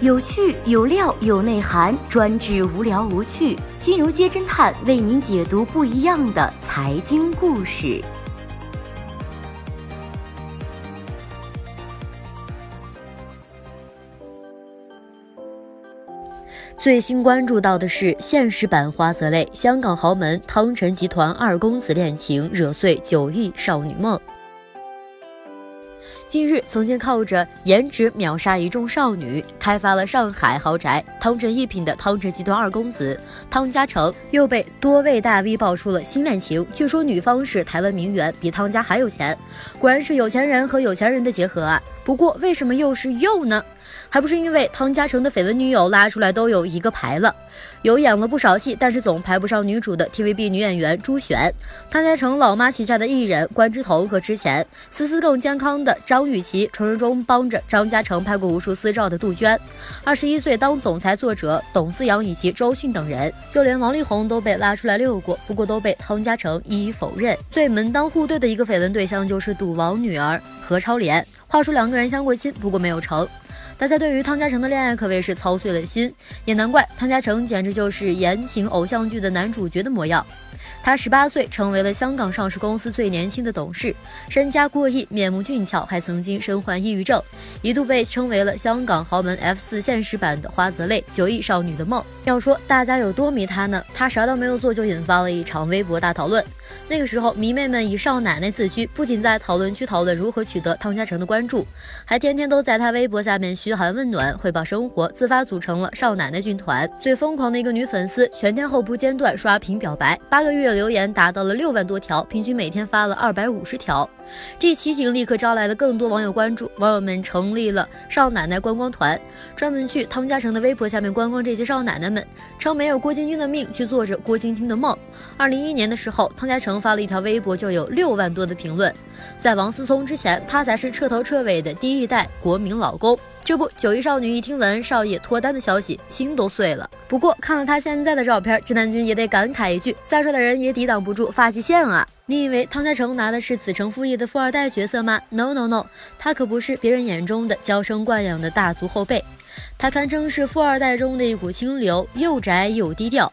有趣有料有内涵，专治无聊无趣。金融街侦探为您解读不一样的财经故事。最新关注到的是现实版花泽类，香港豪门汤臣集团二公子恋情惹碎九亿少女梦。近日，曾经靠着颜值秒杀一众少女，开发了上海豪宅汤臣一品的汤臣集团二公子汤家成，又被多位大 V 爆出了新恋情。据说女方是台湾名媛，比汤家还有钱，果然是有钱人和有钱人的结合啊！不过，为什么又是又呢？还不是因为汤家成的绯闻女友拉出来都有一个牌了，有演了不少戏，但是总排不上女主的 TVB 女演员朱璇。汤家成老妈旗下的艺人关之彤和之前思思更健康的张张雨绮，传说中帮着张家成拍过无数私照的杜鹃，二十一岁当总裁作者董思阳以及周迅等人，就连王力宏都被拉出来遛过，不过都被汤家成一一否认。最门当户对的一个绯闻对象就是赌王女儿何超莲，话说两个人相过亲，不过没有成。大家对于汤家成的恋爱可谓是操碎了心，也难怪汤家成简直就是言情偶像剧的男主角的模样。他十八岁成为了香港上市公司最年轻的董事，身家过亿，面目俊俏，还曾经身患抑郁症，一度被称为了香港豪门 F 四现实版的花泽类，九亿少女的梦。要说大家有多迷他呢？他啥都没有做就引发了一场微博大讨论。那个时候，迷妹们以少奶奶自居，不仅在讨论区讨论如何取得汤家成的关注，还天天都在他微博下面嘘寒问暖，汇报生活，自发组成了少奶奶军团。最疯狂的一个女粉丝，全天候不间断刷屏表白，八个月留言达到了六万多条，平均每天发了二百五十条。这奇景立刻招来了更多网友关注，网友们成立了少奶奶观光团，专门去汤家成的微博下面观光这些少奶奶们，称没有郭晶晶的命，去做着郭晶晶的梦。二零一一年的时候，汤家成发了一条微博，就有六万多的评论。在王思聪之前，他才是彻头彻尾的第一代国民老公。这不，九亿少女一听闻少爷脱单的消息，心都碎了。不过看了他现在的照片，直男君也得感慨一句：再帅的人也抵挡不住发际线啊！你以为汤家成拿的是子承父业的富二代角色吗？No No No，他可不是别人眼中的娇生惯养的大族后辈，他堪称是富二代中的一股清流，又宅又低调。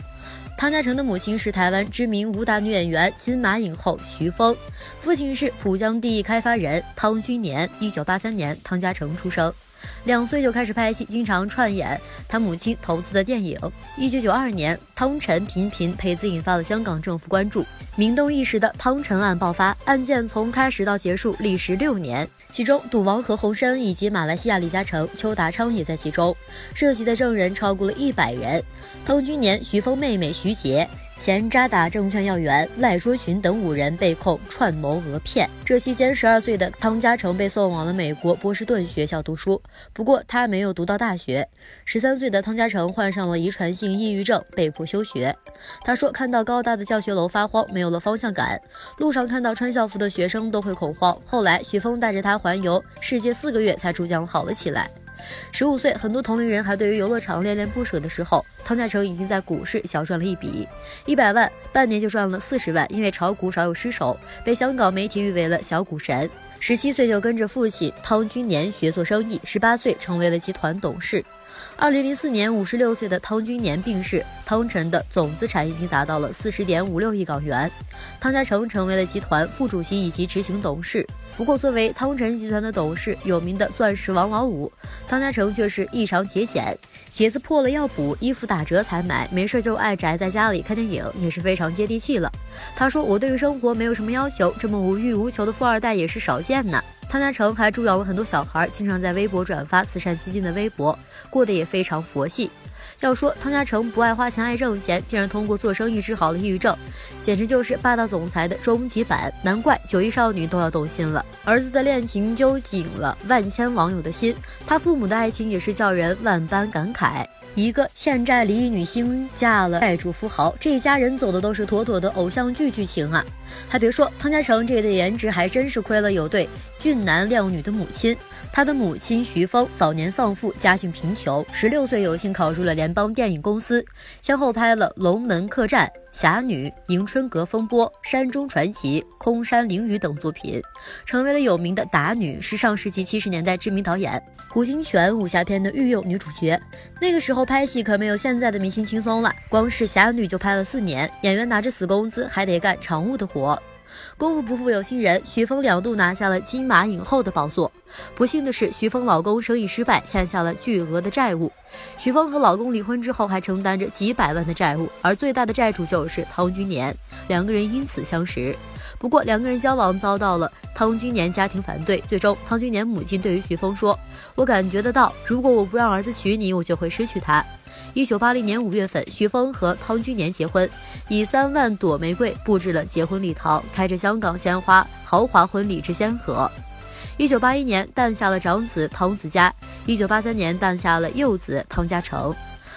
汤家成的母亲是台湾知名武打女演员、金马影后徐枫，父亲是浦江第一开发人汤君年。一九八三年，汤家成出生。两岁就开始拍戏，经常串演他母亲投资的电影。一九九二年，汤臣频频陪字引发了香港政府关注，名动一时的汤臣案爆发，案件从开始到结束历时六年，其中赌王何鸿燊以及马来西亚李嘉诚、邱达昌也在其中，涉及的证人超过了一百人。汤君年、徐枫妹妹徐杰。前渣打证券要员赖卓群等五人被控串谋讹骗。这期间，十二岁的汤家成被送往了美国波士顿学校读书，不过他没有读到大学。十三岁的汤家成患上了遗传性抑郁症，被迫休学。他说：“看到高大的教学楼发慌，没有了方向感。路上看到穿校服的学生都会恐慌。后来，徐峰带着他环游世界四个月，才逐渐好了起来。”十五岁，很多同龄人还对于游乐场恋恋不舍的时候，汤家成已经在股市小赚了一笔，一百万，半年就赚了四十万。因为炒股少有失手，被香港媒体誉为了小股神。十七岁就跟着父亲汤君年学做生意，十八岁成为了集团董事。二零零四年，五十六岁的汤君年病逝，汤臣的总资产已经达到了四十点五六亿港元，汤家成成为了集团副主席以及执行董事。不过，作为汤臣集团的董事，有名的钻石王老五，汤家成却是异常节俭，鞋子破了要补，衣服打折才买，没事就爱宅在家里看电影，也是非常接地气了。他说：“我对于生活没有什么要求，这么无欲无求的富二代也是少见呢。”汤家成还助养了很多小孩，经常在微博转发慈善基金的微博，过得也非常佛系。要说汤家成不爱花钱爱挣钱，竟然通过做生意治好了抑郁症，简直就是霸道总裁的终极版。难怪九亿少女都要动心了。儿子的恋情揪紧了万千网友的心，他父母的爱情也是叫人万般感慨。一个欠债离异女星嫁了债主富豪，这一家人走的都是妥妥的偶像剧剧情啊！还别说，汤家成这的颜值还真是亏了有对俊男靓女的母亲。他的母亲徐枫早年丧父，家境贫穷，十六岁有幸考入了联邦电影公司，先后拍了《龙门客栈》。侠女》《迎春阁风波》《山中传奇》《空山灵雨》等作品，成为了有名的打女，是上世纪七十年代知名导演胡金铨武侠片的御用女主角。那个时候拍戏可没有现在的明星轻松了，光是《侠女》就拍了四年，演员拿着死工资，还得干常务的活。功夫不负有心人，徐峰两度拿下了金马影后的宝座。不幸的是，徐峰老公生意失败，欠下了巨额的债务。徐峰和老公离婚之后，还承担着几百万的债务，而最大的债主就是汤君年。两个人因此相识。不过，两个人交往遭到了汤君年家庭反对。最终，汤君年母亲对于徐峰说：“我感觉得到，如果我不让儿子娶你，我就会失去他。”一九八零年五月份，徐峰和汤君年结婚，以三万朵玫瑰布置了结婚礼堂，开着香港鲜花，豪华婚礼之先河。一九八一年诞下了长子汤子嘉，一九八三年诞下了幼子汤家成。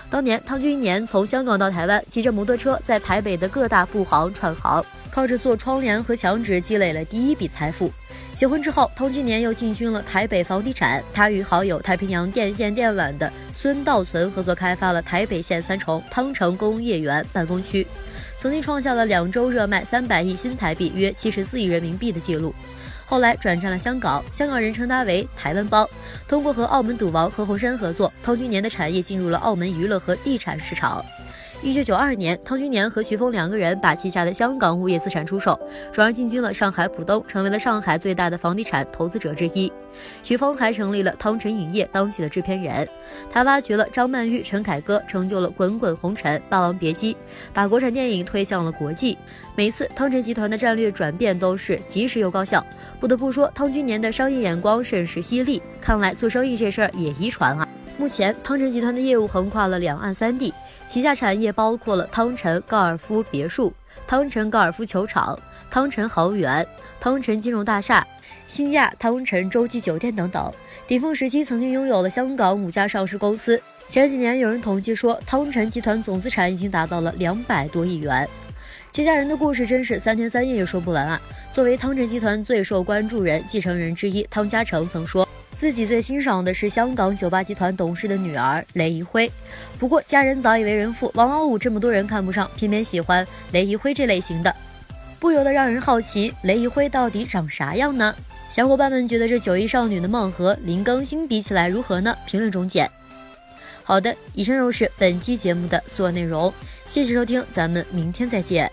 当年汤君年从香港到台湾，骑着摩托车在台北的各大布行串行，靠着做窗帘和墙纸积累了第一笔财富。结婚之后，汤君年又进军了台北房地产。他与好友太平洋电线电缆的孙道存合作开发了台北县三重汤城工业园办公区，曾经创下了两周热卖三百亿新台币（约七十四亿人民币）的记录。后来转战了香港，香港人称他为“台湾帮”。通过和澳门赌王何鸿燊合作，汤君年的产业进入了澳门娱乐和地产市场。一九九二年，汤君年和徐峰两个人把旗下的香港物业资产出售，转而进军了上海浦东，成为了上海最大的房地产投资者之一。徐峰还成立了汤臣影业，当起了制片人。他挖掘了张曼玉、陈凯歌，成就了《滚滚红尘》《霸王别姬》，把国产电影推向了国际。每次汤臣集团的战略转变都是及时又高效。不得不说，汤君年的商业眼光甚是犀利。看来做生意这事儿也遗传啊。目前，汤臣集团的业务横跨了两岸三地，旗下产业包括了汤臣高尔夫别墅、汤臣高尔夫球场、汤臣豪园、汤臣金融大厦、新亚汤臣洲际酒店等等。顶峰时期曾经拥有了香港五家上市公司。前几年有人统计说，汤臣集团总资产已经达到了两百多亿元。这家人的故事真是三天三夜也说不完啊！作为汤臣集团最受关注人、继承人之一，汤家成曾说。自己最欣赏的是香港酒吧集团董事的女儿雷怡辉，不过家人早已为人父，王老五这么多人看不上，偏偏喜欢雷怡辉这类型的，不由得让人好奇雷怡辉到底长啥样呢？小伙伴们觉得这九亿少女的梦和林更新比起来如何呢？评论中见。好的，以上就是本期节目的所有内容，谢谢收听，咱们明天再见。